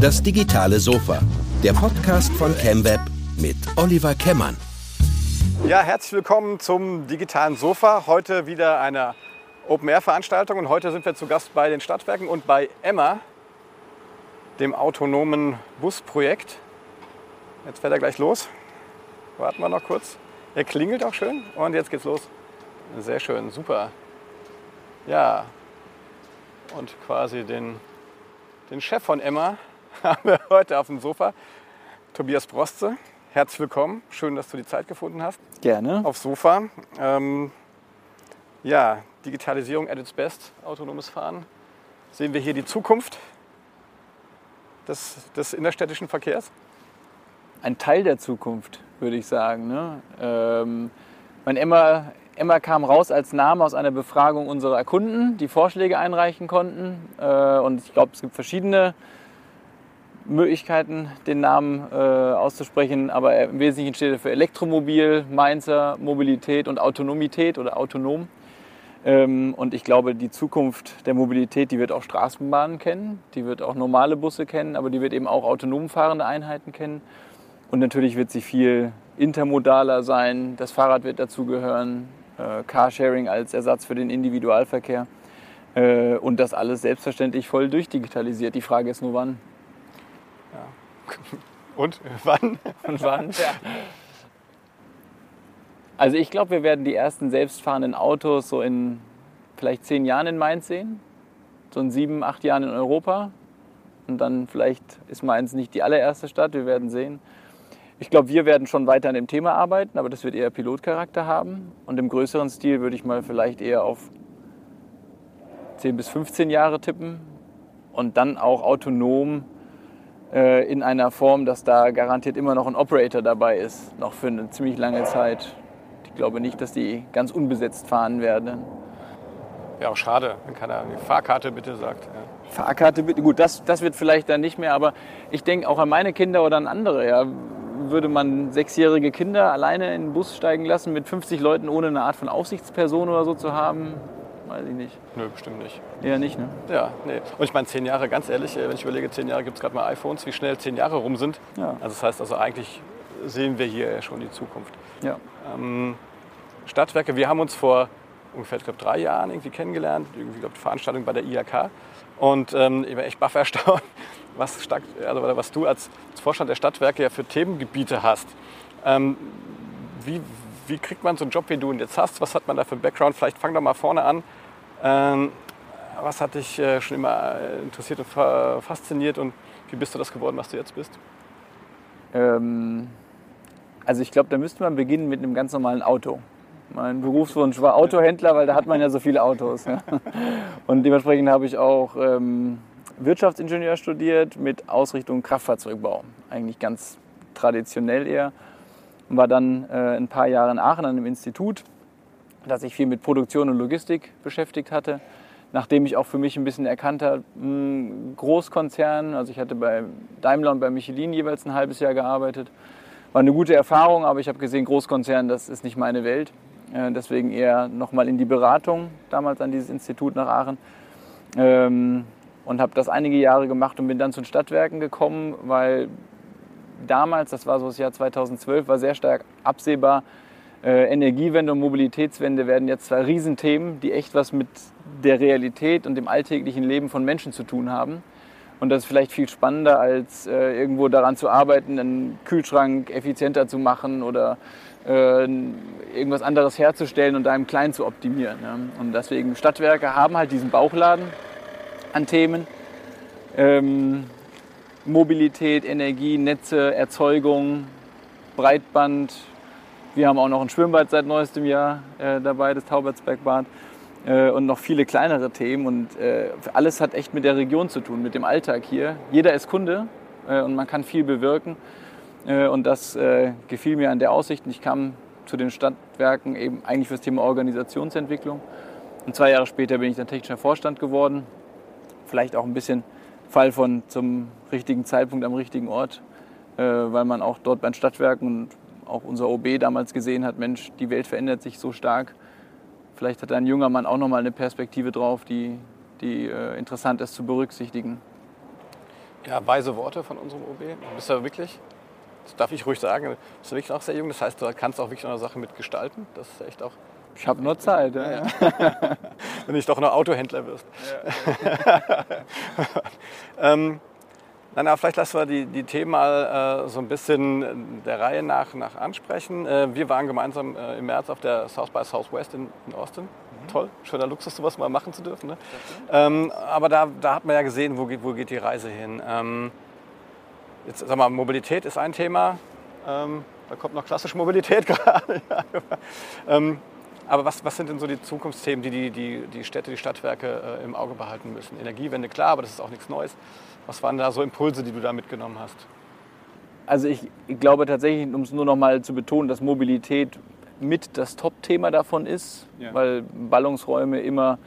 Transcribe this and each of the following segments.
Das digitale Sofa, der Podcast von ChemWeb mit Oliver Kemmern. Ja, herzlich willkommen zum digitalen Sofa. Heute wieder eine Open-Air-Veranstaltung und heute sind wir zu Gast bei den Stadtwerken und bei Emma, dem autonomen Busprojekt. Jetzt fährt er gleich los. Warten wir noch kurz. Er klingelt auch schön und jetzt geht's los. Sehr schön, super. Ja, und quasi den, den Chef von Emma haben wir heute auf dem Sofa, Tobias Broste. Herzlich willkommen, schön, dass du die Zeit gefunden hast. Gerne. Aufs Sofa. Ähm, ja, Digitalisierung at its best, autonomes Fahren. Sehen wir hier die Zukunft des, des innerstädtischen Verkehrs? Ein Teil der Zukunft, würde ich sagen. Ne? Ähm, mein Emma, Emma kam raus als Name aus einer Befragung unserer Kunden, die Vorschläge einreichen konnten. Äh, und ich glaube, es gibt verschiedene Möglichkeiten, den Namen äh, auszusprechen, aber im Wesentlichen steht er für Elektromobil, Mainzer, Mobilität und Autonomität oder autonom. Ähm, und ich glaube, die Zukunft der Mobilität, die wird auch Straßenbahnen kennen, die wird auch normale Busse kennen, aber die wird eben auch autonom fahrende Einheiten kennen. Und natürlich wird sie viel intermodaler sein, das Fahrrad wird dazugehören, äh, Carsharing als Ersatz für den Individualverkehr. Äh, und das alles selbstverständlich voll durchdigitalisiert. Die Frage ist nur wann. Und wann? Und wann? Ja. Also ich glaube, wir werden die ersten selbstfahrenden Autos so in vielleicht zehn Jahren in Mainz sehen. So in sieben, acht Jahren in Europa. Und dann vielleicht ist Mainz nicht die allererste Stadt, wir werden sehen. Ich glaube, wir werden schon weiter an dem Thema arbeiten, aber das wird eher Pilotcharakter haben. Und im größeren Stil würde ich mal vielleicht eher auf 10 bis 15 Jahre tippen und dann auch autonom äh, in einer Form, dass da garantiert immer noch ein Operator dabei ist, noch für eine ziemlich lange Zeit. Ich glaube nicht, dass die ganz unbesetzt fahren werden. Ja, auch schade, wenn keiner die Fahrkarte bitte sagt. Ja. Fahrkarte bitte, gut, das, das wird vielleicht dann nicht mehr, aber ich denke auch an meine Kinder oder an andere. Ja. Würde man sechsjährige Kinder alleine in den Bus steigen lassen mit 50 Leuten, ohne eine Art von Aufsichtsperson oder so zu haben? Weiß ich nicht. Nö, bestimmt nicht. Eher nicht, ne? Ja, nee. Und ich meine, zehn Jahre, ganz ehrlich, äh, wenn ich überlege, zehn Jahre gibt es gerade mal iPhones, wie schnell zehn Jahre rum sind. Ja. Also das heißt also eigentlich sehen wir hier ja schon die Zukunft. Ja. Ähm, Stadtwerke, wir haben uns vor ungefähr, ich glaube, drei Jahren irgendwie kennengelernt, irgendwie, glaube Veranstaltung bei der IHK. Und ähm, ich war echt baff erstaunt, was, stark, also, was du als, als Vorstand der Stadtwerke ja für Themengebiete hast. Ähm, wie, wie kriegt man so einen Job, wie du ihn jetzt hast? Was hat man da für einen Background? Vielleicht fang doch mal vorne an. Ähm, was hat dich äh, schon immer äh, interessiert und fasziniert und wie bist du das geworden, was du jetzt bist? Ähm, also ich glaube, da müsste man beginnen mit einem ganz normalen Auto. Mein Berufswunsch war Autohändler, weil da hat man ja so viele Autos. Ja. Und dementsprechend habe ich auch ähm, Wirtschaftsingenieur studiert mit Ausrichtung Kraftfahrzeugbau. Eigentlich ganz traditionell eher. Und war dann äh, ein paar Jahre in Aachen an einem Institut, das sich viel mit Produktion und Logistik beschäftigt hatte. Nachdem ich auch für mich ein bisschen erkannt habe, Großkonzern, also ich hatte bei Daimler und bei Michelin jeweils ein halbes Jahr gearbeitet. War eine gute Erfahrung, aber ich habe gesehen, Großkonzern, das ist nicht meine Welt. Äh, deswegen eher nochmal in die Beratung, damals an dieses Institut nach Aachen. Ähm, und habe das einige Jahre gemacht und bin dann zu den Stadtwerken gekommen, weil damals, das war so das Jahr 2012, war sehr stark absehbar, äh, Energiewende und Mobilitätswende werden jetzt zwei Riesenthemen, die echt was mit der Realität und dem alltäglichen Leben von Menschen zu tun haben. Und das ist vielleicht viel spannender, als äh, irgendwo daran zu arbeiten, einen Kühlschrank effizienter zu machen oder äh, irgendwas anderes herzustellen und da im Kleinen zu optimieren. Ja. Und deswegen Stadtwerke haben halt diesen Bauchladen an Themen. Ähm, Mobilität, Energie, Netze, Erzeugung, Breitband. Wir haben auch noch ein Schwimmbad seit neuestem Jahr äh, dabei, das Taubertsbergbad. Äh, und noch viele kleinere Themen. Und äh, alles hat echt mit der Region zu tun, mit dem Alltag hier. Jeder ist Kunde äh, und man kann viel bewirken. Äh, und das gefiel mir an der Aussicht. Ich kam zu den Stadtwerken eben eigentlich für das Thema Organisationsentwicklung. Und zwei Jahre später bin ich dann technischer Vorstand geworden. Vielleicht auch ein bisschen Fall von zum richtigen Zeitpunkt am richtigen Ort, äh, weil man auch dort bei den Stadtwerken und auch unser OB damals gesehen hat, Mensch, die Welt verändert sich so stark. Vielleicht hat ein junger Mann auch nochmal eine Perspektive drauf, die, die äh, interessant ist zu berücksichtigen. Ja, weise Worte von unserem OB. Du bist ja wirklich, das darf ich ruhig sagen, bist du wirklich noch sehr jung. Das heißt, du kannst auch wirklich eine Sache mitgestalten. Das ist echt auch. Ich habe nur Zeit. Ja. Ja. Wenn nicht doch noch Autohändler wirst. Ja. ähm, aber vielleicht lassen wir die, die Themen mal äh, so ein bisschen der Reihe nach, nach ansprechen. Äh, wir waren gemeinsam äh, im März auf der South by Southwest in, in Austin. Mhm. Toll, schöner Luxus, sowas mal machen zu dürfen. Ne? Ähm, aber da, da hat man ja gesehen, wo geht, wo geht die Reise hin. Ähm, jetzt, sag mal, Mobilität ist ein Thema. Ähm, da kommt noch klassische Mobilität gerade. Aber was, was sind denn so die Zukunftsthemen, die die, die, die Städte, die Stadtwerke äh, im Auge behalten müssen? Energiewende, klar, aber das ist auch nichts Neues. Was waren da so Impulse, die du da mitgenommen hast? Also ich, glaube tatsächlich, um es nur noch mal zu betonen, dass Mobilität mit das Top-Thema davon ist, ja. weil Ballungsräume immer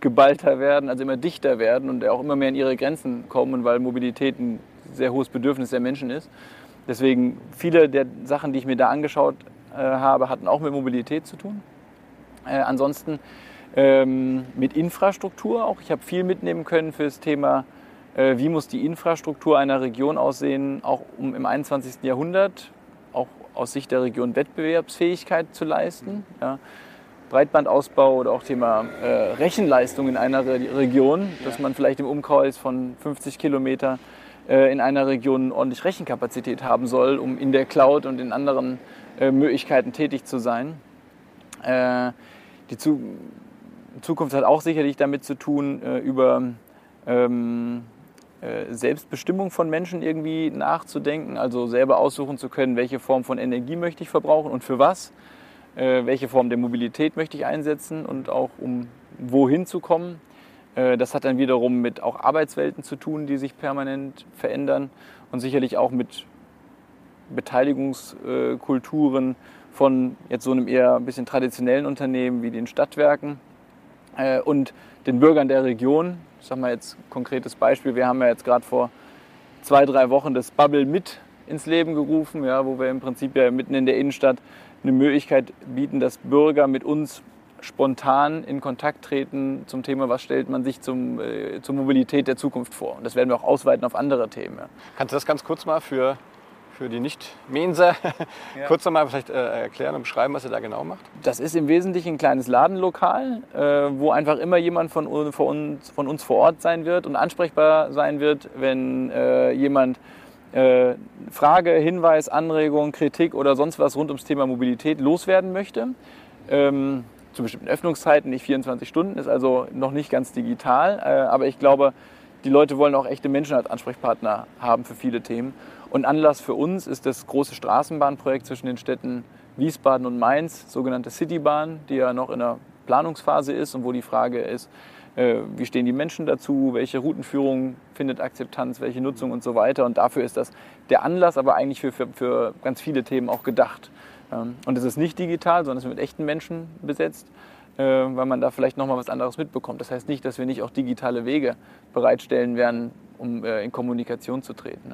geballter werden, also immer dichter werden und auch immer mehr in ihre Grenzen kommen, weil Mobilität ein sehr hohes Bedürfnis der Menschen ist. Deswegen viele der Sachen, die ich mir da angeschaut äh, habe, hatten auch mit Mobilität zu tun. Äh, ansonsten ähm, mit Infrastruktur auch. Ich habe viel mitnehmen können für das Thema äh, wie muss die Infrastruktur einer Region aussehen, auch um im 21. Jahrhundert, auch aus Sicht der Region Wettbewerbsfähigkeit zu leisten. Ja. Breitbandausbau oder auch Thema äh, Rechenleistung in einer Re Region, dass man vielleicht im Umkreis von 50 Kilometer äh, in einer Region ordentlich Rechenkapazität haben soll, um in der Cloud und in anderen äh, Möglichkeiten tätig zu sein. Äh, die zu Zukunft hat auch sicherlich damit zu tun, äh, über ähm, äh, Selbstbestimmung von Menschen irgendwie nachzudenken, also selber aussuchen zu können, welche Form von Energie möchte ich verbrauchen und für was, äh, welche Form der Mobilität möchte ich einsetzen und auch um wohin zu kommen. Äh, das hat dann wiederum mit auch Arbeitswelten zu tun, die sich permanent verändern und sicherlich auch mit Beteiligungskulturen von jetzt so einem eher ein bisschen traditionellen Unternehmen wie den Stadtwerken und den Bürgern der Region, ich sage mal jetzt konkretes Beispiel, wir haben ja jetzt gerade vor zwei, drei Wochen das Bubble mit ins Leben gerufen, ja, wo wir im Prinzip ja mitten in der Innenstadt eine Möglichkeit bieten, dass Bürger mit uns spontan in Kontakt treten zum Thema, was stellt man sich zum, äh, zur Mobilität der Zukunft vor. Und das werden wir auch ausweiten auf andere Themen. Ja. Kannst du das ganz kurz mal für für die Nicht-Menser ja. kurz nochmal vielleicht äh, erklären und beschreiben, was ihr da genau macht? Das ist im Wesentlichen ein kleines Ladenlokal, äh, wo einfach immer jemand von, von, uns, von uns vor Ort sein wird und ansprechbar sein wird, wenn äh, jemand äh, Frage, Hinweis, Anregung, Kritik oder sonst was rund ums Thema Mobilität loswerden möchte. Ähm, zu bestimmten Öffnungszeiten, nicht 24 Stunden, ist also noch nicht ganz digital. Äh, aber ich glaube, die Leute wollen auch echte Menschen als Ansprechpartner haben für viele Themen. Und Anlass für uns ist das große Straßenbahnprojekt zwischen den Städten Wiesbaden und Mainz, sogenannte Citybahn, die ja noch in der Planungsphase ist und wo die Frage ist, äh, wie stehen die Menschen dazu, welche Routenführung findet Akzeptanz, welche Nutzung und so weiter. Und dafür ist das der Anlass, aber eigentlich für, für, für ganz viele Themen auch gedacht. Ähm, und es ist nicht digital, sondern es ist mit echten Menschen besetzt, äh, weil man da vielleicht nochmal was anderes mitbekommt. Das heißt nicht, dass wir nicht auch digitale Wege bereitstellen werden, um äh, in Kommunikation zu treten.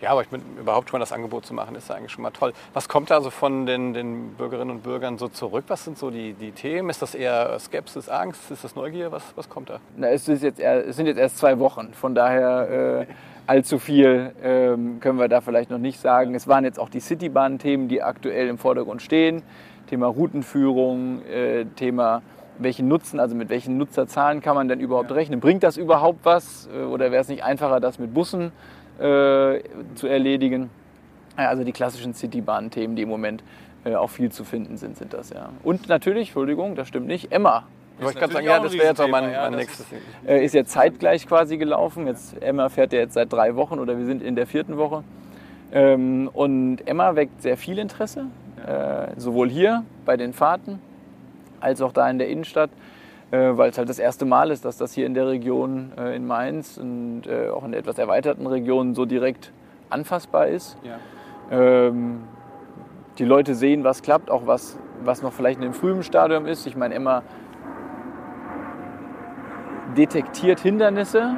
Ja, aber ich bin, überhaupt schon mal das Angebot zu machen, ist ja eigentlich schon mal toll. Was kommt da also von den, den Bürgerinnen und Bürgern so zurück? Was sind so die, die Themen? Ist das eher Skepsis, Angst? Ist das Neugier? Was, was kommt da? Na, es, ist jetzt eher, es sind jetzt erst zwei Wochen, von daher äh, allzu viel ähm, können wir da vielleicht noch nicht sagen. Es waren jetzt auch die Citybahn-Themen, die aktuell im Vordergrund stehen. Thema Routenführung, äh, Thema welchen Nutzen, also mit welchen Nutzerzahlen kann man denn überhaupt rechnen? Bringt das überhaupt was? Äh, oder wäre es nicht einfacher, das mit Bussen äh, zu erledigen. Also die klassischen Citybahn-Themen, die im Moment äh, auch viel zu finden sind, sind das ja. Und natürlich, Entschuldigung, das stimmt nicht, Emma. Ich kann sagen, ja, das wäre jetzt auch mein, mein nächstes. Ist, äh, ist jetzt zeitgleich quasi gelaufen. Jetzt, Emma fährt ja jetzt seit drei Wochen oder wir sind in der vierten Woche. Ähm, und Emma weckt sehr viel Interesse, äh, sowohl hier bei den Fahrten als auch da in der Innenstadt weil es halt das erste Mal ist, dass das hier in der Region äh, in Mainz und äh, auch in der etwas erweiterten Region so direkt anfassbar ist. Ja. Ähm, die Leute sehen, was klappt, auch was, was noch vielleicht in einem frühen Stadium ist. Ich meine, Emma detektiert Hindernisse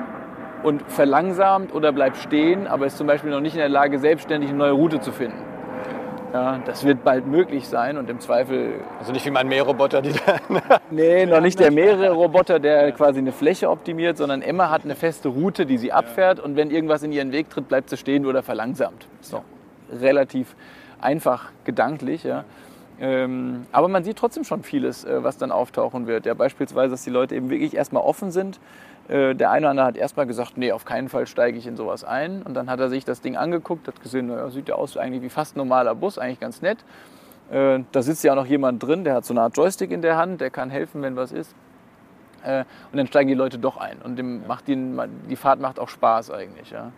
und verlangsamt oder bleibt stehen, aber ist zum Beispiel noch nicht in der Lage, selbstständig eine neue Route zu finden. Ja, das wird bald möglich sein und im Zweifel. Also nicht wie mein Mähroboter, die da. nee, noch nicht der Mähroboter, der quasi eine Fläche optimiert, sondern Emma hat eine feste Route, die sie abfährt und wenn irgendwas in ihren Weg tritt, bleibt sie stehen oder verlangsamt. So, relativ einfach gedanklich. Ja. Ähm, aber man sieht trotzdem schon vieles, äh, was dann auftauchen wird. Ja, beispielsweise, dass die Leute eben wirklich erstmal offen sind. Äh, der eine oder andere hat erstmal gesagt, nee, auf keinen Fall steige ich in sowas ein. Und dann hat er sich das Ding angeguckt, hat gesehen, naja, sieht ja aus eigentlich wie fast ein normaler Bus, eigentlich ganz nett. Äh, da sitzt ja auch noch jemand drin, der hat so eine Art Joystick in der Hand, der kann helfen, wenn was ist. Äh, und dann steigen die Leute doch ein. Und dem macht die, die Fahrt macht auch Spaß eigentlich. Ja.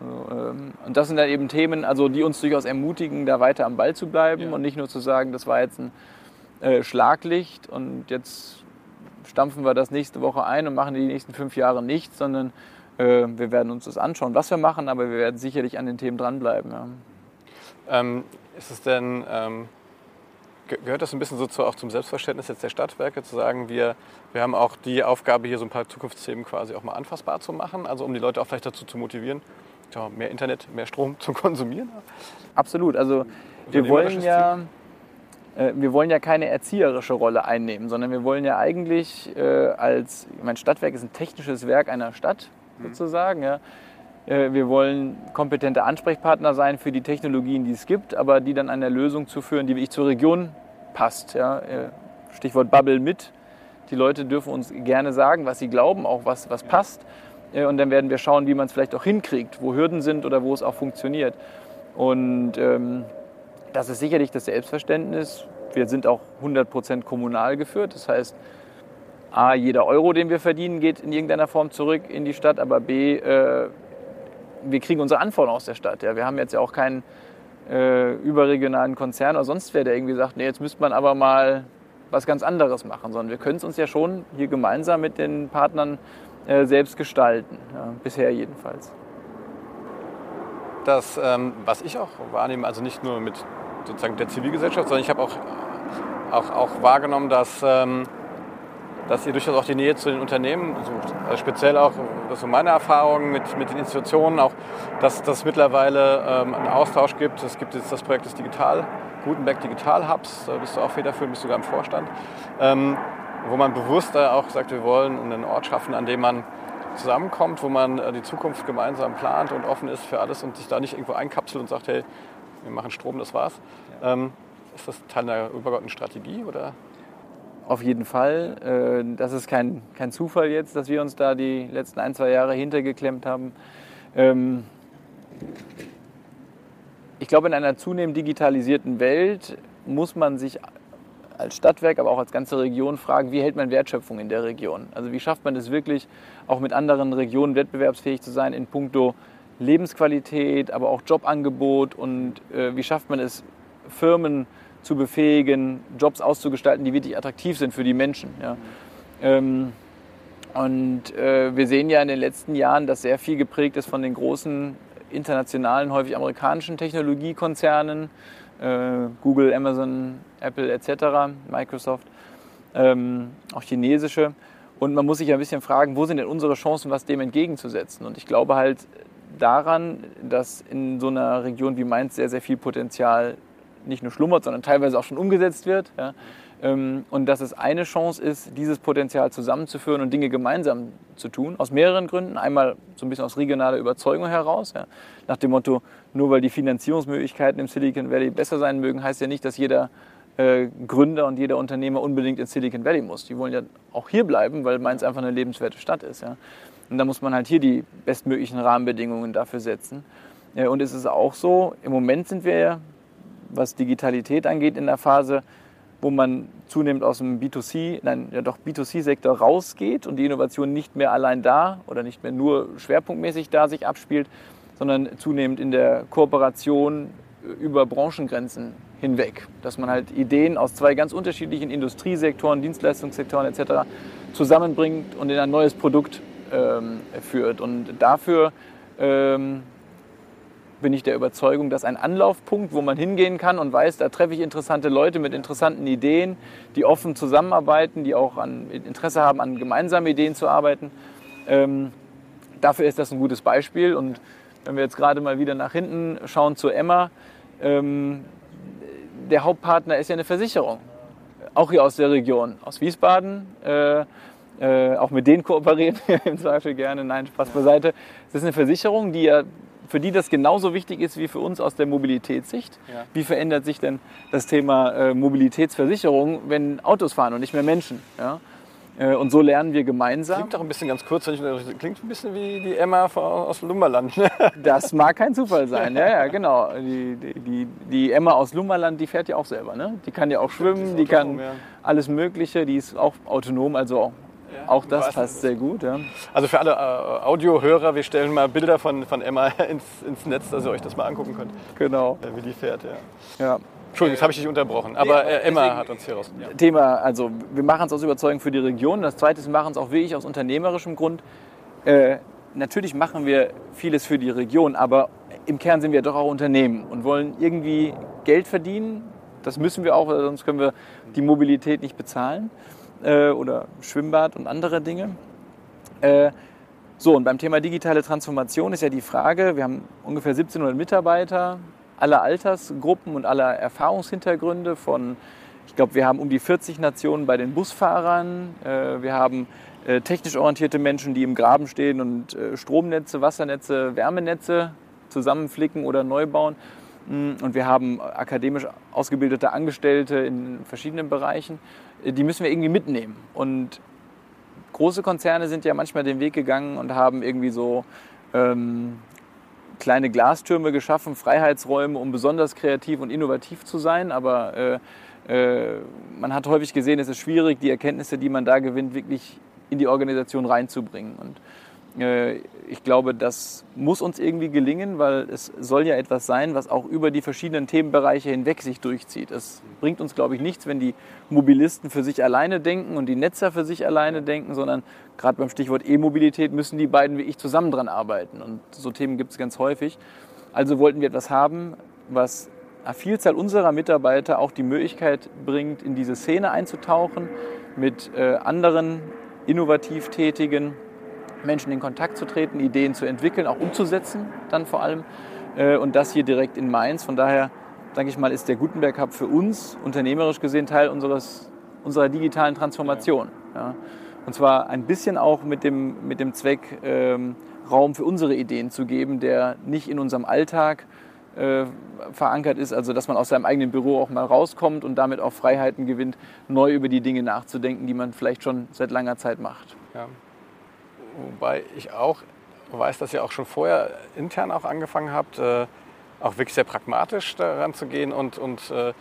Ähm, und das sind dann eben Themen, also die uns durchaus ermutigen, da weiter am Ball zu bleiben ja. und nicht nur zu sagen, das war jetzt ein Schlaglicht und jetzt stampfen wir das nächste Woche ein und machen die nächsten fünf Jahre nichts, sondern äh, wir werden uns das anschauen, was wir machen, aber wir werden sicherlich an den Themen dranbleiben. Ja. Ähm, ist es denn, ähm, gehört das ein bisschen so zu, auch zum Selbstverständnis jetzt der Stadtwerke, zu sagen, wir, wir haben auch die Aufgabe, hier so ein paar Zukunftsthemen quasi auch mal anfassbar zu machen, also um die Leute auch vielleicht dazu zu motivieren, mehr Internet, mehr Strom zu konsumieren? Absolut. Also wir wollen ja, äh, wir wollen ja keine erzieherische Rolle einnehmen, sondern wir wollen ja eigentlich äh, als, mein Stadtwerk ist ein technisches Werk einer Stadt mhm. sozusagen. Ja. Äh, wir wollen kompetente Ansprechpartner sein für die Technologien, die es gibt, aber die dann eine Lösung zu führen, die wirklich zur Region passt. Ja. Äh, Stichwort Bubble mit. Die Leute dürfen uns gerne sagen, was sie glauben, auch was, was passt. Äh, und dann werden wir schauen, wie man es vielleicht auch hinkriegt, wo Hürden sind oder wo es auch funktioniert. Und ähm, das ist sicherlich das Selbstverständnis. Wir sind auch 100% kommunal geführt. Das heißt, A, jeder Euro, den wir verdienen, geht in irgendeiner Form zurück in die Stadt, aber B, äh, wir kriegen unsere Anforderungen aus der Stadt. Ja. Wir haben jetzt ja auch keinen äh, überregionalen Konzern oder sonst wer, der irgendwie sagt, nee, jetzt müsste man aber mal was ganz anderes machen, sondern wir können es uns ja schon hier gemeinsam mit den Partnern äh, selbst gestalten, ja, bisher jedenfalls. Das, ähm, was ich auch wahrnehme, also nicht nur mit sozusagen der Zivilgesellschaft, sondern ich habe auch, auch, auch wahrgenommen, dass, ähm, dass ihr durchaus auch die Nähe zu den Unternehmen sucht. Also speziell auch, das so meine Erfahrung mit, mit den Institutionen, auch, dass es mittlerweile ähm, einen Austausch gibt. Es gibt jetzt das Projekt des Digital, Gutenberg Digital Hubs, da bist du auch federführend, bist sogar im Vorstand. Ähm, wo man bewusst auch sagt, wir wollen einen Ort schaffen, an dem man zusammenkommt, wo man äh, die Zukunft gemeinsam plant und offen ist für alles und sich da nicht irgendwo einkapselt und sagt, hey, wir machen Strom, das war's. Ja. Ähm, ist das Teil einer übergeordneten Strategie oder? Auf jeden Fall. Äh, das ist kein, kein Zufall jetzt, dass wir uns da die letzten ein, zwei Jahre hintergeklemmt haben. Ähm, ich glaube, in einer zunehmend digitalisierten Welt muss man sich als Stadtwerk, aber auch als ganze Region fragen, wie hält man Wertschöpfung in der Region? Also wie schafft man es wirklich, auch mit anderen Regionen wettbewerbsfähig zu sein in puncto Lebensqualität, aber auch Jobangebot und äh, wie schafft man es, Firmen zu befähigen, Jobs auszugestalten, die wirklich attraktiv sind für die Menschen. Ja. Ähm, und äh, wir sehen ja in den letzten Jahren, dass sehr viel geprägt ist von den großen internationalen, häufig amerikanischen Technologiekonzernen, äh, Google, Amazon, Apple etc., Microsoft, ähm, auch chinesische. Und man muss sich ein bisschen fragen, wo sind denn unsere Chancen, was dem entgegenzusetzen? Und ich glaube halt daran, dass in so einer Region wie Mainz sehr, sehr viel Potenzial nicht nur schlummert, sondern teilweise auch schon umgesetzt wird. Ja. Ähm, und dass es eine Chance ist, dieses Potenzial zusammenzuführen und Dinge gemeinsam zu tun, aus mehreren Gründen. Einmal so ein bisschen aus regionaler Überzeugung heraus, ja. nach dem Motto, nur weil die Finanzierungsmöglichkeiten im Silicon Valley besser sein mögen, heißt ja nicht, dass jeder äh, Gründer und jeder Unternehmer unbedingt in Silicon Valley muss. Die wollen ja auch hier bleiben, weil Mainz einfach eine lebenswerte Stadt ist. Ja. Und da muss man halt hier die bestmöglichen Rahmenbedingungen dafür setzen. Und es ist auch so, im Moment sind wir, was Digitalität angeht, in der Phase, wo man zunehmend aus dem B2C, nein, ja doch B2C-Sektor rausgeht und die Innovation nicht mehr allein da oder nicht mehr nur schwerpunktmäßig da sich abspielt, sondern zunehmend in der Kooperation über Branchengrenzen hinweg. Dass man halt Ideen aus zwei ganz unterschiedlichen Industriesektoren, Dienstleistungssektoren etc. zusammenbringt und in ein neues Produkt ähm, führt. Und dafür ähm, bin ich der Überzeugung, dass ein Anlaufpunkt, wo man hingehen kann und weiß, da treffe ich interessante Leute mit interessanten Ideen, die offen zusammenarbeiten, die auch an Interesse haben, an gemeinsamen Ideen zu arbeiten. Ähm, dafür ist das ein gutes Beispiel. Und wenn wir jetzt gerade mal wieder nach hinten schauen zu Emma, ähm, der Hauptpartner ist ja eine Versicherung. Auch hier aus der Region, aus Wiesbaden. Äh, äh, auch mit denen kooperieren wir im Zweifel gerne. Nein, Spaß beiseite. Es ist eine Versicherung, die ja, für die das genauso wichtig ist wie für uns aus der Mobilitätssicht. Ja. Wie verändert sich denn das Thema äh, Mobilitätsversicherung, wenn Autos fahren und nicht mehr Menschen? Ja? Äh, und so lernen wir gemeinsam. Klingt doch ein bisschen ganz kurz, wenn ich- klingt ein bisschen wie die Emma aus Lumberland. Das mag kein Zufall sein. Ja, ja, genau. Die, die, die, die Emma aus Lummerland, die fährt ja auch selber. Ne? Die kann ja auch schwimmen, die kann autonom, ja. alles Mögliche. Die ist auch autonom, also auch, auch das weiß passt sehr gut. Ja. Also für alle äh, Audiohörer, wir stellen mal Bilder von, von Emma ins, ins Netz, dass ihr euch das mal angucken könnt, Genau. äh, wie die fährt. Ja. Ja. Entschuldigung, jetzt habe ich dich unterbrochen, aber äh, Emma deswegen- hat uns hier raus. Ja. Thema, also wir machen es aus Überzeugung für die Region. Das zweite ist, wir machen es auch wirklich aus unternehmerischem Grund. Äh, natürlich machen wir vieles für die Region, aber im Kern sind wir doch auch Unternehmen und wollen irgendwie Geld verdienen. Das müssen wir auch, sonst können wir die Mobilität nicht bezahlen. Äh, oder Schwimmbad und andere Dinge. Äh, so, und beim Thema digitale Transformation ist ja die Frage, wir haben ungefähr 1700 Mitarbeiter, aller Altersgruppen und aller Erfahrungshintergründe von, ich glaube, wir haben um die 40 Nationen bei den Busfahrern, äh, wir haben äh, technisch orientierte Menschen, die im Graben stehen und äh, Stromnetze, Wassernetze, Wärmenetze zusammenflicken oder neu bauen. Mm, Und wir haben akademisch ausgebildete Angestellte in verschiedenen Bereichen. Die müssen wir irgendwie mitnehmen. Und große Konzerne sind ja manchmal den Weg gegangen und haben irgendwie so ähm, kleine Glastürme geschaffen, Freiheitsräume, um besonders kreativ und innovativ zu sein. Aber äh, äh, man hat häufig gesehen, es ist schwierig, die Erkenntnisse, die man da gewinnt, wirklich in die Organisation reinzubringen. Und ich glaube, das muss uns irgendwie gelingen, weil es soll ja etwas sein, was auch über die verschiedenen Themenbereiche hinweg sich durchzieht. Es bringt uns, glaube ich, nichts, wenn die Mobilisten für sich alleine denken und die Netzer für sich alleine denken, sondern gerade beim Stichwort E-Mobilität müssen die beiden wie ich zusammen dran arbeiten. Und so Themen gibt es ganz häufig. Also wollten wir etwas haben, was einer Vielzahl unserer Mitarbeiter auch die Möglichkeit bringt, in diese Szene einzutauchen, mit äh, anderen innovativ tätigen Menschen in Kontakt zu treten, Ideen zu entwickeln, auch umzusetzen dann vor allem. Äh, Und das hier direkt in Mainz. Von daher, sage ich mal, ist der Gutenberg Hub für uns unternehmerisch gesehen Teil unseres, unserer digitalen Transformation. Ja. Und zwar ein bisschen auch mit dem, mit dem Zweck, ähm, Raum für unsere Ideen zu geben, der nicht in unserem Alltag äh, verankert ist, also dass man aus seinem eigenen Büro auch mal rauskommt und damit auch Freiheiten gewinnt, neu über die Dinge nachzudenken, die man vielleicht schon seit langer Zeit macht. Ja. Wobei ich auch weiß, dass ihr auch schon vorher intern auch angefangen habt, äh, auch wirklich sehr pragmatisch daran zu gehen und, und äh,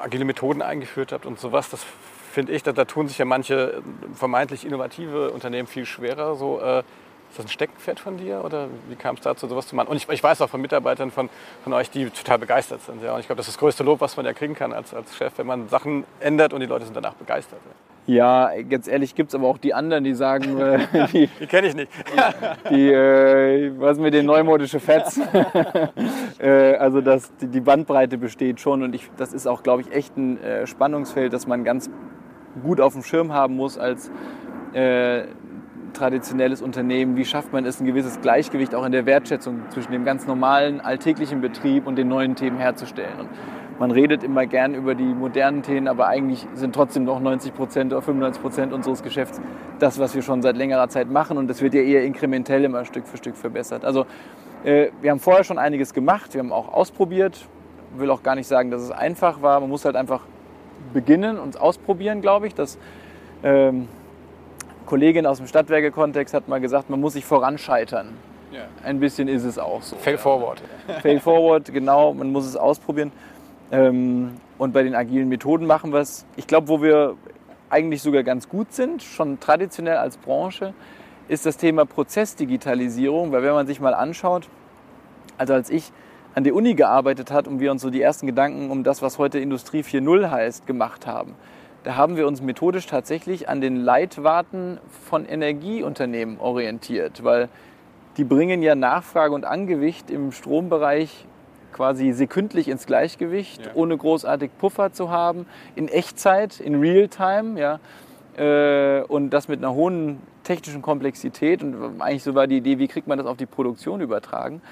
agile Methoden eingeführt habt und sowas. Das finde ich, da, da tun sich ja manche vermeintlich innovative Unternehmen viel schwerer. So, äh, ist das ein Steckenpferd von dir oder wie kam es dazu, sowas zu machen? Und ich, ich weiß auch von Mitarbeitern von, von euch, die total begeistert sind. Ja. Und ich glaube, das ist das größte Lob, was man ja kriegen kann als, als Chef, wenn man Sachen ändert und die Leute sind danach begeistert. Ja. Ja, ganz ehrlich gibt es aber auch die anderen, die sagen, äh, die, Die kenne ich nicht. die äh, was mit den neumodische Fets. äh, also das, die, die Bandbreite besteht schon und ich, das ist auch, glaube ich, echt ein äh, Spannungsfeld, das man ganz gut auf dem Schirm haben muss als äh, traditionelles Unternehmen. Wie schafft man es, ein gewisses Gleichgewicht auch in der Wertschätzung zwischen dem ganz normalen alltäglichen Betrieb und den neuen Themen herzustellen? Und man redet immer gern über die modernen Themen, aber eigentlich sind trotzdem noch 90 Prozent oder 95 Prozent unseres Geschäfts das, was wir schon seit längerer Zeit machen. Und das wird ja eher inkrementell immer Stück für Stück verbessert. Also äh, wir haben vorher schon einiges gemacht, wir haben auch ausprobiert. Ich will auch gar nicht sagen, dass es einfach war. Man muss halt einfach beginnen und ausprobieren, glaube ich. Das ähm, Kollegin aus dem Stadtwerke-Kontext hat mal gesagt, man muss sich voranscheitern. Ja. Ein bisschen ist es auch so. Fail forward. Fail forward, genau, man muss es ausprobieren. Ähm, und bei den agilen Methoden machen wir es, ich glaube, wo wir eigentlich sogar ganz gut sind, schon traditionell als Branche, ist das Thema Prozessdigitalisierung, weil wenn man sich mal anschaut, also als ich an der Uni gearbeitet hat und wir uns so die ersten Gedanken um das, was heute Industrie 4.0 heißt, gemacht haben, da haben wir uns methodisch tatsächlich an den Leitwarten von Energieunternehmen orientiert, weil die bringen ja Nachfrage und Angewicht im Strombereich quasi sekündlich ins Gleichgewicht, Ja. ohne großartig Puffer zu haben, in Echtzeit, in Realtime, ja, äh, und das mit einer hohen technischen Komplexität. Und eigentlich so war die Idee, wie kriegt man das auf die Produktion übertragen?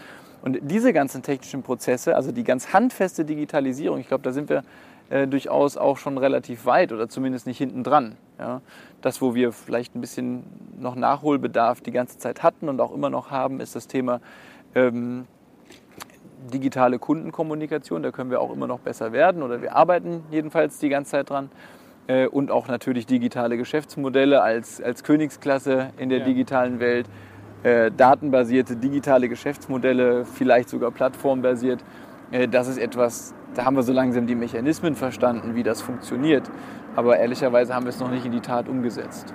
Und diese ganzen technischen Prozesse, also die ganz handfeste Digitalisierung, ich glaube, da sind wir äh, durchaus auch schon relativ weit oder zumindest nicht hinten dran. Ja. Das, wo wir vielleicht ein bisschen noch Nachholbedarf die ganze Zeit hatten und auch immer noch haben, ist das Thema ähm, digitale Kundenkommunikation. Da können wir auch immer noch besser werden oder wir arbeiten jedenfalls die ganze Zeit dran. Äh, und auch natürlich digitale Geschäftsmodelle als, als Königsklasse in der ja. digitalen Welt. Äh, datenbasierte digitale Geschäftsmodelle, vielleicht sogar plattformbasiert. Äh, das ist etwas, da haben wir so langsam die Mechanismen verstanden, wie das funktioniert. Aber ehrlicherweise haben wir es noch nicht in die Tat umgesetzt.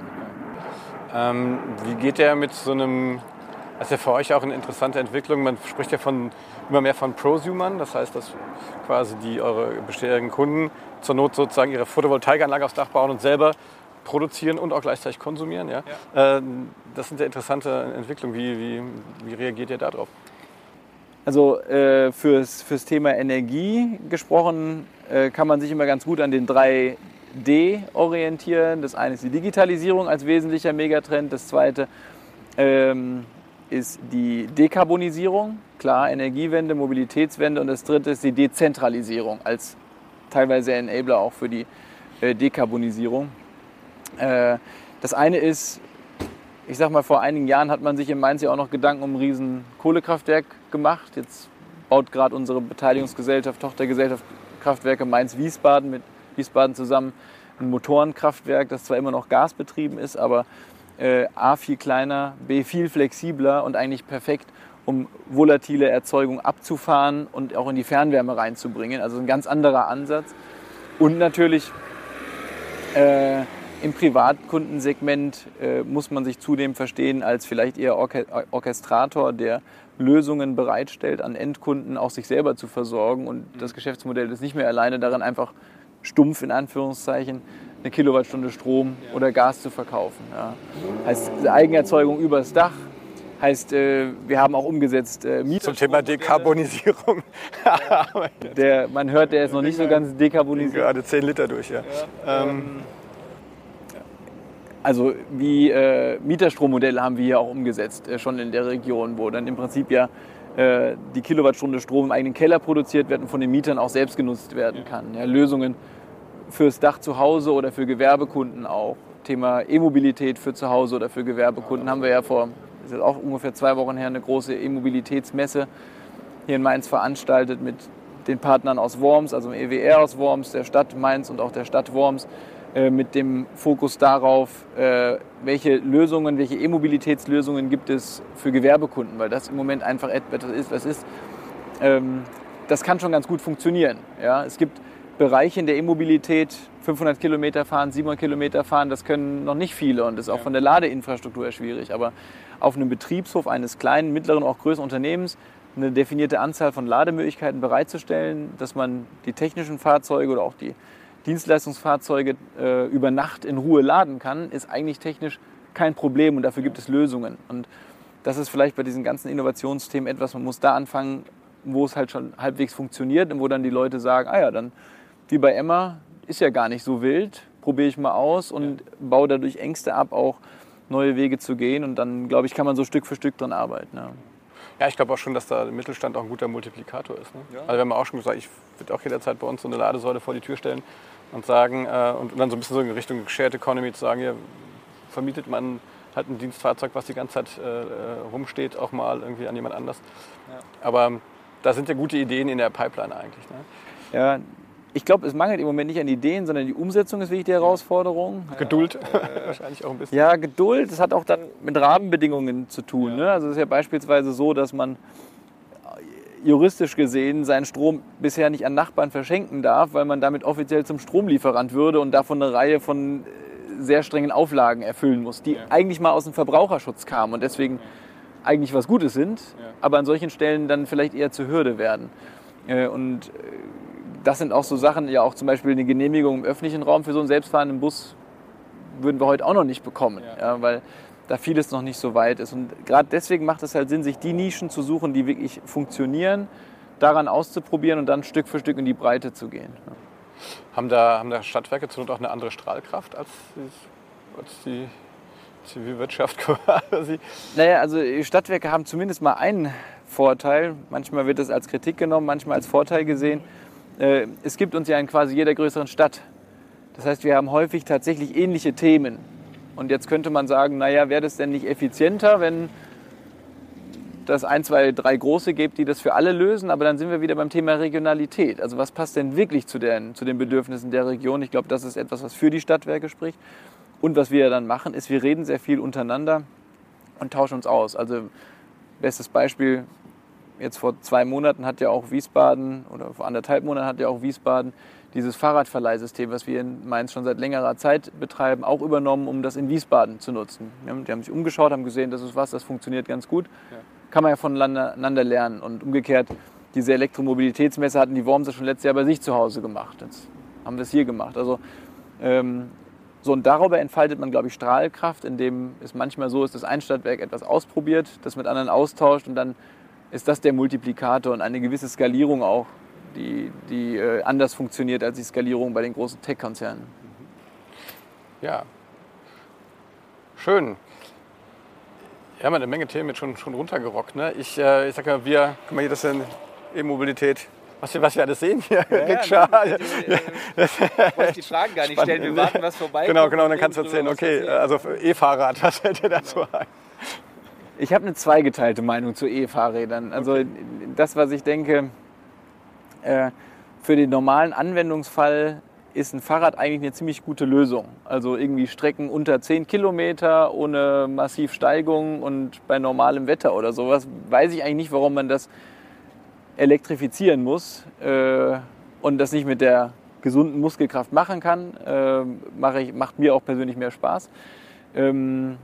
Ähm, wie geht der mit so einem, das ist ja für euch auch eine interessante Entwicklung, man spricht ja von, immer mehr von Prosumern, das heißt, dass quasi die eure bisherigen Kunden zur Not sozusagen ihre Photovoltaikanlage aufs Dach bauen und selber produzieren und auch gleichzeitig konsumieren. Ja? ja. Ähm, das sind ja interessante Entwicklungen. Wie, wie, wie reagiert ihr darauf? Also äh, fürs, fürs Thema Energie gesprochen, äh, kann man sich immer ganz gut an den drei D orientieren. Das eine ist die Digitalisierung als wesentlicher Megatrend. Das zweite ähm, ist die Dekarbonisierung, klar, Energiewende, Mobilitätswende. Und das dritte ist die Dezentralisierung als teilweise Enabler auch für die äh, Dekarbonisierung. Äh, das eine ist, ich sag mal, vor einigen Jahren hat man sich in Mainz ja auch noch Gedanken um ein riesen Kohlekraftwerk gemacht. Jetzt baut gerade unsere Beteiligungsgesellschaft, Tochtergesellschaft Kraftwerke Mainz-Wiesbaden mit Wiesbaden zusammen ein Motorenkraftwerk, das zwar immer noch gasbetrieben ist, aber äh, A viel kleiner, B viel flexibler und eigentlich perfekt, um volatile Erzeugung abzufahren und auch in die Fernwärme reinzubringen. Also ein ganz anderer Ansatz. Und natürlich äh, im Privatkundensegment äh, muss man sich zudem verstehen als vielleicht eher Orchestrator, der Lösungen bereitstellt, an Endkunden auch sich selber zu versorgen. Und das Geschäftsmodell ist nicht mehr alleine darin, einfach stumpf in Anführungszeichen eine Kilowattstunde Strom oder Gas zu verkaufen. Ja. Heißt Eigenerzeugung übers Dach, heißt, äh, wir haben auch umgesetzt äh, Zum Thema Dekarbonisierung. der, man hört, der ist noch nicht so ganz dekarbonisiert. Gerade 10 Liter durch, ja. ja. Ähm, also wie äh, Mieterstrommodelle haben wir hier auch umgesetzt, äh, schon in der Region, wo dann im Prinzip ja äh, die Kilowattstunde Strom im eigenen Keller produziert wird und von den Mietern auch selbst genutzt werden kann. Ja, Lösungen fürs Dach zu Hause oder für Gewerbekunden auch. Thema E-Mobilität für zu Hause oder für Gewerbekunden haben wir ja vor, ist jetzt auch ungefähr zwei Wochen her, eine große E-Mobilitätsmesse hier in Mainz veranstaltet mit den Partnern aus Worms, also dem EWR aus Worms, der Stadt Mainz und auch der Stadt Worms äh, mit dem Fokus darauf, äh, welche Lösungen, welche E-Mobilitätslösungen gibt es für Gewerbekunden, weil das im Moment einfach etwas ist, was ist. Ähm, das kann schon ganz gut funktionieren. Ja? Es gibt Bereiche in der E-Mobilität, 500 Kilometer fahren, 700 Kilometer fahren, das können noch nicht viele und das ist auch von der Ladeinfrastruktur schwierig. Aber auf einem Betriebshof eines kleinen, mittleren, auch größeren Unternehmens eine definierte Anzahl von Lademöglichkeiten bereitzustellen, dass man die technischen Fahrzeuge oder auch die Dienstleistungsfahrzeuge äh, über Nacht in Ruhe laden kann, ist eigentlich technisch kein Problem und dafür gibt es Lösungen. Und das ist vielleicht bei diesen ganzen Innovationsthemen etwas, man muss da anfangen, wo es halt schon halbwegs funktioniert und wo dann die Leute sagen, ah ja, dann wie bei Emma, ist ja gar nicht so wild, probiere ich mal aus und ja. baue dadurch Ängste ab, auch neue Wege zu gehen und dann, glaube ich, kann man so Stück für Stück dran arbeiten. Ja. Ja, ich glaube auch schon, dass da der Mittelstand auch ein guter Multiplikator ist. Ne? Ja. Also wir haben auch schon gesagt, ich würde auch jederzeit bei uns so eine Ladesäule vor die Tür stellen und sagen, äh, und dann so ein bisschen so in Richtung Shared Economy zu sagen, hier vermietet man halt ein Dienstfahrzeug, was die ganze Zeit äh, rumsteht, auch mal irgendwie an jemand anders. Ja. Aber da sind ja gute Ideen in der Pipeline eigentlich. Ne? Ja, ich glaube, es mangelt im Moment nicht an Ideen, sondern die Umsetzung ist wirklich die Herausforderung. Geduld ja, wahrscheinlich auch ein bisschen. Ja, Geduld, das hat auch dann mit Rahmenbedingungen zu tun. Ja. Ne? Also es ist ja beispielsweise so, dass man juristisch gesehen seinen Strom bisher nicht an Nachbarn verschenken darf, weil man damit offiziell zum Stromlieferant würde und davon eine Reihe von äh, sehr strengen Auflagen erfüllen muss, die ja. eigentlich mal aus dem Verbraucherschutz kamen und deswegen eigentlich was Gutes sind, ja. aber an solchen Stellen dann vielleicht eher zur Hürde werden. Äh, und äh, das sind auch so Sachen, ja auch zum Beispiel eine Genehmigung im öffentlichen Raum für so einen selbstfahrenden Bus würden wir heute auch noch nicht bekommen, ja. Ja, weil da vieles noch nicht so weit ist. Und gerade deswegen macht es halt Sinn, sich die Nischen zu suchen, die wirklich funktionieren, daran auszuprobieren und dann Stück für Stück in die Breite zu gehen. Haben da, haben da Stadtwerke zur Not auch eine andere Strahlkraft als die, als die Zivilwirtschaft quasi. Naja, also Stadtwerke haben zumindest mal einen Vorteil. Manchmal wird das als Kritik genommen, manchmal als Vorteil gesehen. Äh, es gibt uns ja in quasi jeder größeren Stadt. Das heißt, wir haben häufig tatsächlich ähnliche Themen. Und jetzt könnte man sagen, naja, wäre das denn nicht effizienter, wenn das ein, zwei, drei große gibt, die das für alle lösen, aber dann sind wir wieder beim Thema Regionalität. Also was passt denn wirklich zu den, zu den Bedürfnissen der Region? Ich glaube, das ist etwas, was für die Stadtwerke spricht. Und was wir dann machen, ist, wir reden sehr viel untereinander und tauschen uns aus. Also bestes Beispiel, jetzt vor zwei Monaten hat ja auch Wiesbaden, oder vor anderthalb Monaten hat ja auch Wiesbaden dieses Fahrradverleihsystem, was wir in Mainz schon seit längerer Zeit betreiben, auch übernommen, um das in Wiesbaden zu nutzen. Die haben sich umgeschaut, haben gesehen, das ist was, das funktioniert ganz gut. Ja. Kann man ja voneinander lernen. Und umgekehrt, diese Elektromobilitätsmesse hatten die Wormser schon letztes Jahr bei sich zu Hause gemacht. Jetzt haben wir es hier gemacht. Also ähm, so, und darüber entfaltet man, glaube ich, Strahlkraft, indem es manchmal so ist, dass ein Stadtwerk etwas ausprobiert, das mit anderen austauscht und dann ist das der Multiplikator und eine gewisse Skalierung auch, die, die äh, anders funktioniert als die Skalierung bei den großen Tech-Konzernen. Ja, schön. Wir haben eine Menge Themen jetzt schon, schon runtergerockt. Ne? Ich, äh, ich sage mal, wir, guck mal hier, das ist E-Mobilität, was wir, was wir alles sehen hier. Ja, Rikscha. Ja, ich wollte die Fragen gar nicht Spannend. stellen. Wir warten, was vorbei Genau, genau, dann kannst du erzählen. Okay, also E-Fahrrad, was fällt dir dazu ein? Ich habe eine zweigeteilte Meinung zu E-Fahrrädern. Also okay. das, was ich denke, äh, für den normalen Anwendungsfall ist ein Fahrrad eigentlich eine ziemlich gute Lösung. Also irgendwie Strecken unter 10 Kilometer ohne massiv Steigung und bei normalem Wetter oder sowas. Weiß ich eigentlich nicht, warum man das elektrifizieren muss äh, und das nicht mit der gesunden Muskelkraft machen kann, äh, mache ich, macht mir auch persönlich mehr Spaß. Ähm,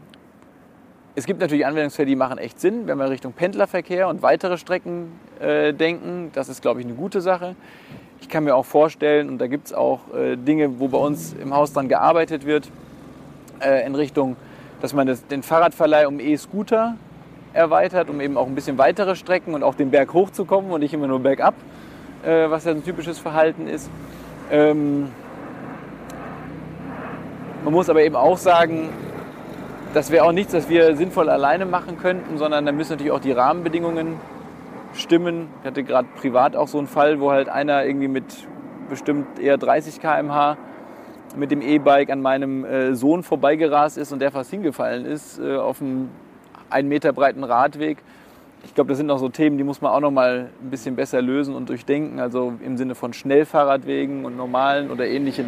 es gibt natürlich Anwendungsfälle, die machen echt Sinn, wenn wir Richtung Pendlerverkehr und weitere Strecken äh, denken. Das ist, glaube ich, eine gute Sache. Ich kann mir auch vorstellen, und da gibt es auch äh, Dinge, wo bei uns im Haus dran gearbeitet wird, äh, in Richtung, dass man das, den Fahrradverleih um E-Scooter erweitert, um eben auch ein bisschen weitere Strecken und auch den Berg hochzukommen und nicht immer nur bergab, äh, was ja ein typisches Verhalten ist. Ähm, man muss aber eben auch sagen, das wäre auch nichts, was wir sinnvoll alleine machen könnten, sondern da müssen natürlich auch die Rahmenbedingungen stimmen. Ich hatte gerade privat auch so einen Fall, wo halt einer irgendwie mit bestimmt eher 30 km/h mit dem E-Bike an meinem äh, Sohn vorbeigerast ist und der fast hingefallen ist äh, auf einem einen Meter breiten Radweg. Ich glaube, das sind noch so Themen, die muss man auch noch mal ein bisschen besser lösen und durchdenken. Also im Sinne von Schnellfahrradwegen und normalen oder ähnlichen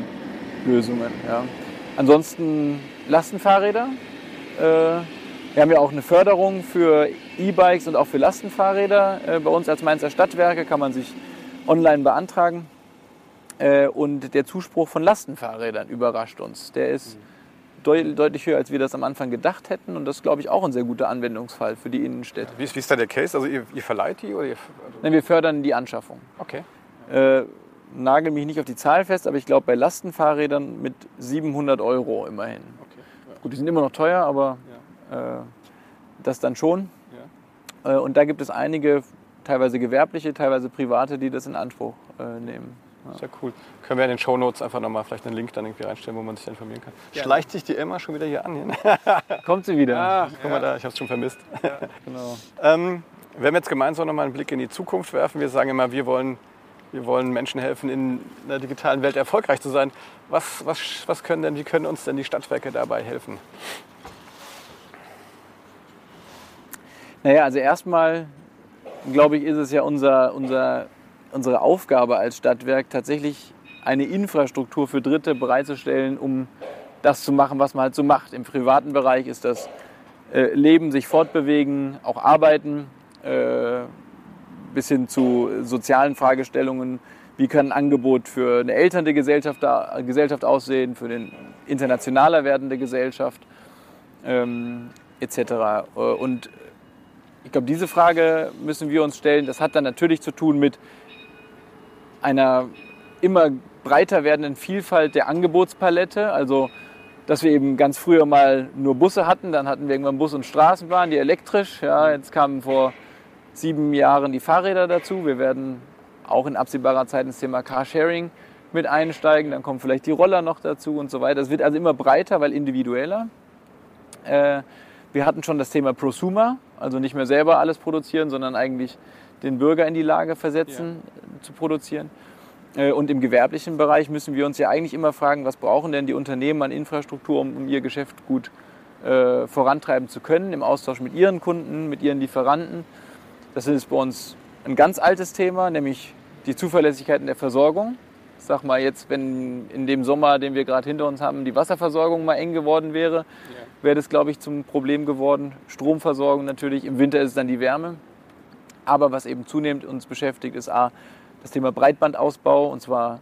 Lösungen. Ja. Ansonsten Lastenfahrräder. Äh, wir haben ja auch eine Förderung für E-Bikes und auch für Lastenfahrräder. Äh, bei uns als Mainzer Stadtwerke kann man sich online beantragen. Äh, und der Zuspruch von Lastenfahrrädern überrascht uns. Der ist deutlich höher, als wir das am Anfang gedacht hätten. Und das ist, glaube ich, auch ein sehr guter Anwendungsfall für die Innenstädte. Wie ist, wie ist da der Case? Also ihr, ihr verleiht die? Oder ihr, Nein, wir fördern die Anschaffung. Okay. Äh, nagel mich nicht auf die Zahl fest, aber ich glaube bei Lastenfahrrädern mit 700 Euro immerhin. Ja. Gut, die sind immer noch teuer, aber ja. äh, das dann schon. Ja. Äh, und da gibt es einige, teilweise gewerbliche, teilweise private, die das in Anspruch äh, nehmen. Sehr cool. Können wir in den Show Notes einfach nochmal vielleicht einen Link dann irgendwie reinstellen, wo man sich informieren kann. Ja. Schleicht sich die Emma schon wieder hier an? Kommt sie wieder. Ah, guck mal da, ich habe es schon vermisst. Ja, genau. ähm, wenn wir jetzt gemeinsam nochmal einen Blick in die Zukunft werfen, wir sagen immer, wir wollen, wir wollen Menschen helfen, in der digitalen Welt erfolgreich zu sein. Was, was, was können denn, wie können uns denn die Stadtwerke dabei helfen? Naja, also erstmal, glaube ich, ist es ja unser, unser unsere Aufgabe als Stadtwerk tatsächlich eine Infrastruktur für Dritte bereitzustellen, um das zu machen, was man halt so macht. Im privaten Bereich ist das äh, Leben, sich fortbewegen, auch arbeiten, äh, bis hin zu sozialen Fragestellungen. Wie kann ein Angebot für eine elternde Gesellschaft, Gesellschaft aussehen, für eine internationaler werdende Gesellschaft ähm, etc. Und ich glaube, diese Frage müssen wir uns stellen. Das hat dann natürlich zu tun mit einer immer breiter werdenden Vielfalt der Angebotspalette. Also, dass wir eben ganz früher mal nur Busse hatten, dann hatten wir irgendwann Bus und Straßenbahn, die elektrisch. Ja, jetzt kamen vor sieben Jahren die Fahrräder dazu. Wir werden auch in absehbarer Zeit ins Thema Carsharing mit einsteigen. Dann kommen vielleicht die Roller noch dazu und so weiter. Es wird also immer breiter, weil individueller. Äh, wir hatten schon das Thema Prosumer, also nicht mehr selber alles produzieren, sondern eigentlich den Bürger in die Lage versetzen, ja. zu produzieren. Äh, und im gewerblichen Bereich müssen wir uns ja eigentlich immer fragen, was brauchen denn die Unternehmen an Infrastruktur, um, um ihr Geschäft gut äh, vorantreiben zu können, im Austausch mit ihren Kunden, mit ihren Lieferanten. Das ist bei uns ein ganz altes Thema, nämlich die Zuverlässigkeit in der Versorgung. Ich sag mal jetzt, wenn in dem Sommer, den wir gerade hinter uns haben, die Wasserversorgung mal eng geworden wäre, wäre das, glaube ich, zum Problem geworden. Stromversorgung natürlich, im Winter ist es dann die Wärme. Aber was eben zunehmend uns beschäftigt, ist A, das Thema Breitbandausbau und zwar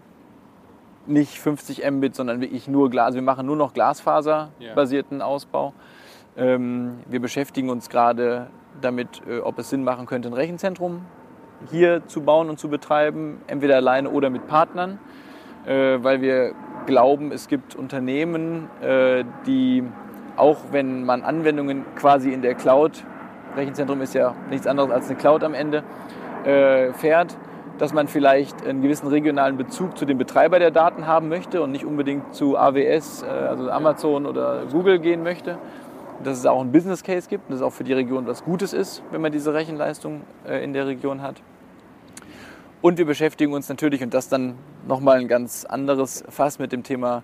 nicht 50 Mbit, sondern wirklich nur Glas. Also wir machen nur noch Glasfaserbasierten Ausbau. Ähm, wir beschäftigen uns gerade damit, äh, ob es Sinn machen könnte, ein Rechenzentrum hier zu bauen und zu betreiben, entweder alleine oder mit Partnern, äh, weil wir glauben, es gibt Unternehmen, äh, die auch wenn man Anwendungen quasi in der Cloud, Rechenzentrum ist ja nichts anderes als eine Cloud am Ende, fährt, dass man vielleicht einen gewissen regionalen Bezug zu dem Betreiber der Daten haben möchte und nicht unbedingt zu AWS, also Amazon oder Google gehen möchte. Dass es auch einen Business Case gibt und dass es auch für die Region was Gutes ist, wenn man diese Rechenleistung äh, in der Region hat. Und wir beschäftigen uns natürlich, und das dann nochmal ein ganz anderes Fass mit dem Thema,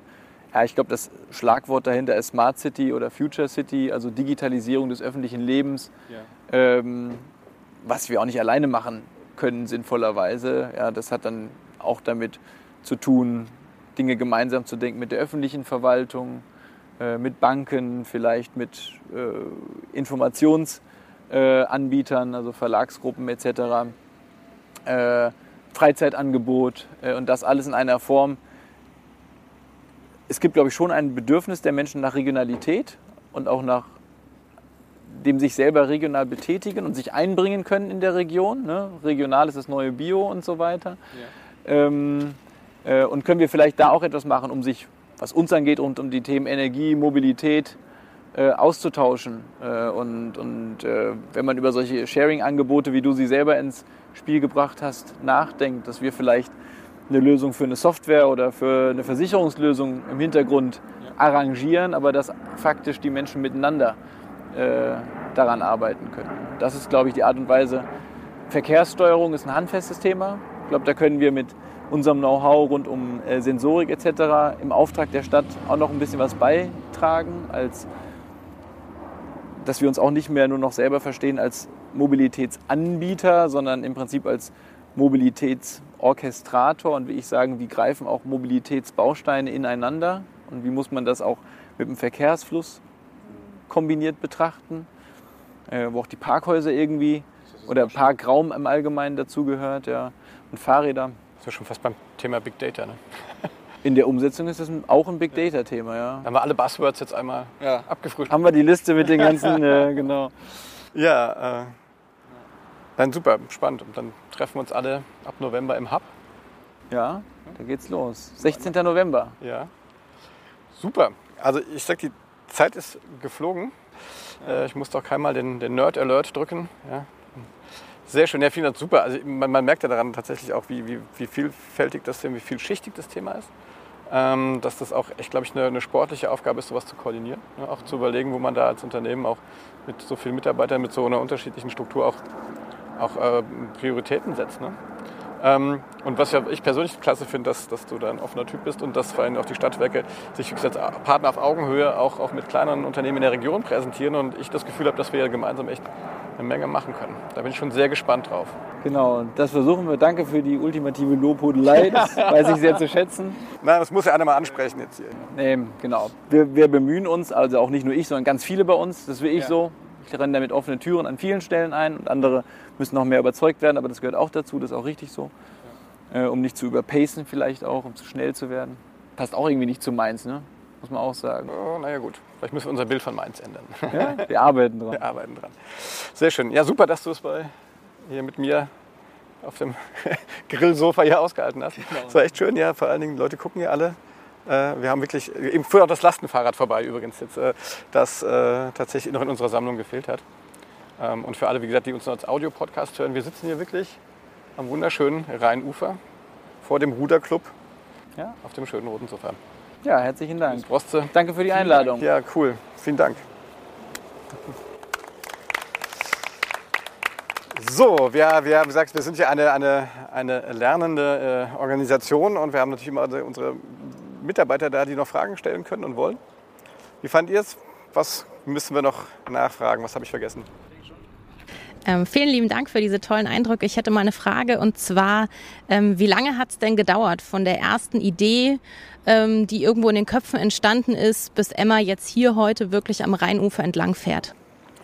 ja, ich glaube, das Schlagwort dahinter ist Smart City oder Future City, also Digitalisierung des öffentlichen Lebens, ja. ähm, was wir auch nicht alleine machen können, sinnvollerweise. Ja, das hat dann auch damit zu tun, Dinge gemeinsam zu denken mit der öffentlichen Verwaltung, mit Banken, vielleicht mit äh, Informationsanbietern, äh, also Verlagsgruppen etc., äh, Freizeitangebot äh, und das alles in einer Form. Es gibt, glaube ich, schon ein Bedürfnis der Menschen nach Regionalität und auch nach dem sich selber regional betätigen und sich einbringen können in der Region. Ne? Regional ist das neue Bio und so weiter. Ja. Ähm, äh, und können wir vielleicht da auch etwas machen, um sich, was uns angeht, rund um die Themen Energie, Mobilität äh, auszutauschen. Äh, und und äh, wenn man über solche Sharing-Angebote, wie du sie selber ins Spiel gebracht hast, nachdenkt, dass wir vielleicht eine Lösung für eine Software oder für eine Versicherungslösung im Hintergrund arrangieren, aber dass faktisch die Menschen miteinander äh, daran arbeiten können. Das ist, glaube ich, die Art und Weise. Verkehrssteuerung ist ein handfestes Thema. Ich glaube, da können wir mit unserem Know-how rund um äh, Sensorik etc. im Auftrag der Stadt auch noch ein bisschen was beitragen, als dass wir uns auch nicht mehr nur noch selber verstehen als Mobilitätsanbieter, sondern im Prinzip als Mobilitätsorchestrator und wie ich sagen, wie greifen auch Mobilitätsbausteine ineinander und wie muss man das auch mit dem Verkehrsfluss kombiniert betrachten, äh, wo auch die Parkhäuser irgendwie oder Parkraum im Allgemeinen dazugehört ja, und Fahrräder. Das ist ja schon fast beim Thema Big Data. Ne? In der Umsetzung ist das auch ein Big Data-Thema, ja. Da haben wir alle Buzzwords jetzt einmal ja. abgefrühstückt. Haben wir die Liste mit den ganzen, äh, genau. Ja, äh, dann super, spannend. Und dann treffen wir uns alle ab November im Hub. Ja, da geht's los. 16. November. Ja. Super. Also ich sag, die Zeit ist geflogen. Äh, ich musste auch keinmal den, den Nerd Alert drücken. Ja. Sehr schön, ja, vielen Dank, super. Also man, man, merkt ja daran tatsächlich auch, wie, wie, wie vielfältig das Thema, wie vielschichtig das Thema ist. Ähm, dass das auch echt, glaube ich, eine, eine, sportliche Aufgabe ist, sowas zu koordinieren. Ne? Auch zu überlegen, wo man da als Unternehmen auch mit so vielen Mitarbeitern, mit so einer unterschiedlichen Struktur auch, auch äh, Prioritäten setzt. Ne? Ähm, und was ich persönlich klasse finde, dass, dass du da ein offener Typ bist und dass vor allem auch die Stadtwerke sich als Partner auf Augenhöhe auch, auch mit kleineren Unternehmen in der Region präsentieren und ich das Gefühl habe, dass wir ja gemeinsam echt eine Menge machen können. Da bin ich schon sehr gespannt drauf. Genau, das versuchen wir. Danke für die ultimative Lobhudelei. Das weiß ich sehr zu schätzen. Nein, das muss ja einer mal ansprechen jetzt hier. Nee, genau. Wir, wir, bemühen uns, also auch nicht nur ich, sondern ganz viele bei uns. Das will ich ja. so. Ich renne damit offene Türen an vielen Stellen ein und andere müssen noch mehr überzeugt werden, aber das gehört auch dazu, das ist auch richtig so. Äh, um nicht zu überpacen vielleicht auch, um zu schnell zu werden. Passt auch irgendwie nicht zu Mainz, ne? muss man auch sagen. Oh, naja gut, vielleicht müssen wir unser Bild von Mainz ändern. Ja, wir arbeiten dran. Wir arbeiten dran. Sehr schön. Ja, super, dass du es bei, hier mit mir auf dem Grillsofa hier ausgehalten hast. Genau. Das war echt schön, ja. Vor allen Dingen, Leute gucken hier alle. Äh, wir haben wirklich, eben fuhr auch das Lastenfahrrad vorbei übrigens jetzt, äh, das äh, tatsächlich noch in unserer Sammlung gefehlt hat. Ähm, und für alle, wie gesagt, die uns noch als Audio-Podcast hören, wir sitzen hier wirklich am wunderschönen Rheinufer vor dem Ruderclub ja. auf dem schönen roten Sofa. Ja, herzlichen Dank. Danke für die Einladung. Ja, cool. Vielen Dank. So, wir, wir haben gesagt, wir sind ja eine, eine, eine lernende äh, Organisation und wir haben natürlich immer unsere Mitarbeiter da, die noch Fragen stellen können und wollen. Wie fand ihr es? Was müssen wir noch nachfragen? Was habe ich vergessen? Ähm, vielen lieben Dank für diese tollen Eindrücke. Ich hätte mal eine Frage und zwar, ähm, wie lange hat es denn gedauert von der ersten Idee, ähm, die irgendwo in den Köpfen entstanden ist, bis Emma jetzt hier heute wirklich am Rheinufer entlang fährt?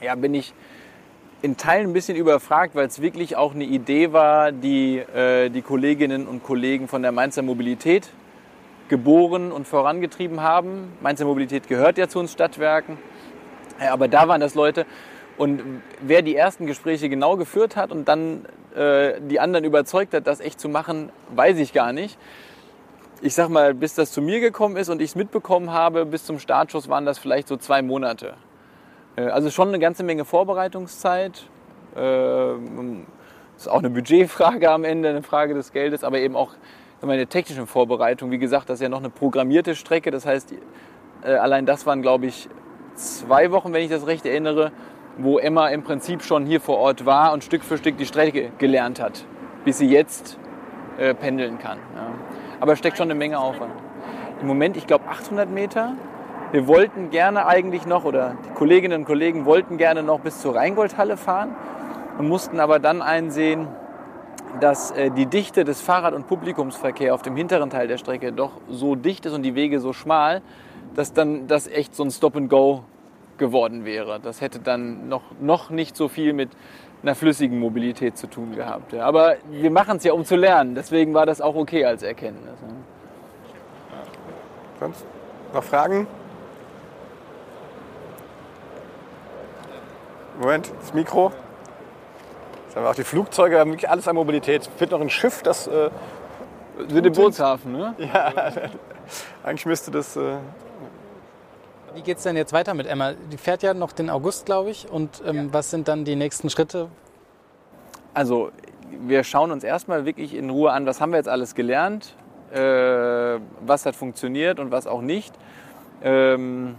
Ja, bin ich in Teilen ein bisschen überfragt, weil es wirklich auch eine Idee war, die äh, die Kolleginnen und Kollegen von der Mainzer Mobilität geboren und vorangetrieben haben. Mainzer Mobilität gehört ja zu uns Stadtwerken, aber da waren das Leute, und wer die ersten Gespräche genau geführt hat und dann äh, die anderen überzeugt hat, das echt zu machen, weiß ich gar nicht. Ich sag mal, bis das zu mir gekommen ist und ich es mitbekommen habe, bis zum Startschuss waren das vielleicht so zwei Monate. Äh, also schon eine ganze Menge Vorbereitungszeit. Äh, ist auch eine Budgetfrage am Ende, eine Frage des Geldes, aber eben auch eine technische Vorbereitung. Wie gesagt, das ist ja noch eine programmierte Strecke. Das heißt, äh, allein das waren, glaube ich, zwei Wochen, wenn ich das recht erinnere wo Emma im Prinzip schon hier vor Ort war und Stück für Stück die Strecke gelernt hat, bis sie jetzt äh, pendeln kann. Ja. Aber es steckt schon eine Menge Aufwand. Im Moment, ich glaube, 800 Meter. Wir wollten gerne eigentlich noch, oder die Kolleginnen und Kollegen wollten gerne noch bis zur Rheingoldhalle fahren und mussten aber dann einsehen, dass äh, die Dichte des Fahrrad- und Publikumsverkehrs auf dem hinteren Teil der Strecke doch so dicht ist und die Wege so schmal, dass dann das echt so ein Stop-and-Go geworden wäre. Das hätte dann noch, noch nicht so viel mit einer flüssigen Mobilität zu tun gehabt. Aber wir machen es ja, um zu lernen. Deswegen war das auch okay als Erkenntnis. Sonst noch Fragen? Moment, das Mikro. Haben wir auch die Flugzeuge, wir haben wirklich alles an Mobilität. Es fehlt noch ein Schiff, das. Äh, Sind im Bootshafen, ne? Ja, eigentlich müsste das. Äh, wie geht es denn jetzt weiter mit Emma? Die fährt ja noch den August, glaube ich. Und ähm, ja. was sind dann die nächsten Schritte? Also, wir schauen uns erstmal wirklich in Ruhe an, was haben wir jetzt alles gelernt, äh, was hat funktioniert und was auch nicht. Ähm,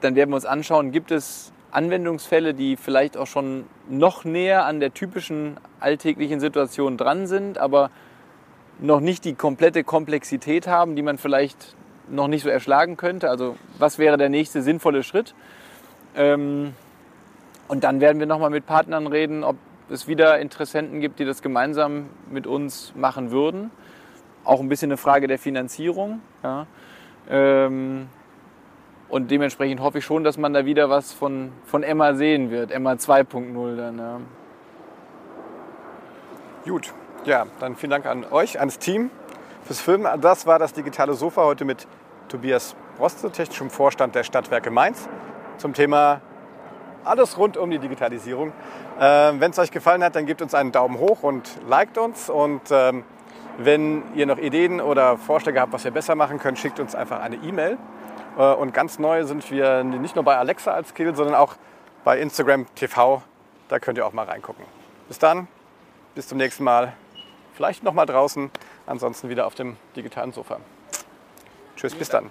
dann werden wir uns anschauen, gibt es Anwendungsfälle, die vielleicht auch schon noch näher an der typischen alltäglichen Situation dran sind, aber noch nicht die komplette Komplexität haben, die man vielleicht noch nicht so erschlagen könnte. Also was wäre der nächste sinnvolle Schritt? Ähm, und dann werden wir nochmal mit Partnern reden, ob es wieder Interessenten gibt, die das gemeinsam mit uns machen würden. Auch ein bisschen eine Frage der Finanzierung. Ja. Und dementsprechend hoffe ich schon, dass man da wieder was von, von Emma sehen wird. Emma 2.0 dann. Ja. Gut, ja, dann vielen Dank an euch, ans Team fürs Filmen. Das war das digitale Sofa heute mit Tobias Broste, technischem Vorstand der Stadtwerke Mainz, zum Thema alles rund um die Digitalisierung. Ähm, wenn es euch gefallen hat, dann gebt uns einen Daumen hoch und liked uns. Und ähm, wenn ihr noch Ideen oder Vorschläge habt, was wir besser machen können, schickt uns einfach eine E-Mail. Äh, und ganz neu sind wir nicht nur bei Alexa als Skill, sondern auch bei Instagram TV. Da könnt ihr auch mal reingucken. Bis dann, bis zum nächsten Mal. Vielleicht noch mal draußen, ansonsten wieder auf dem digitalen Sofa. Tschüss, bis dann.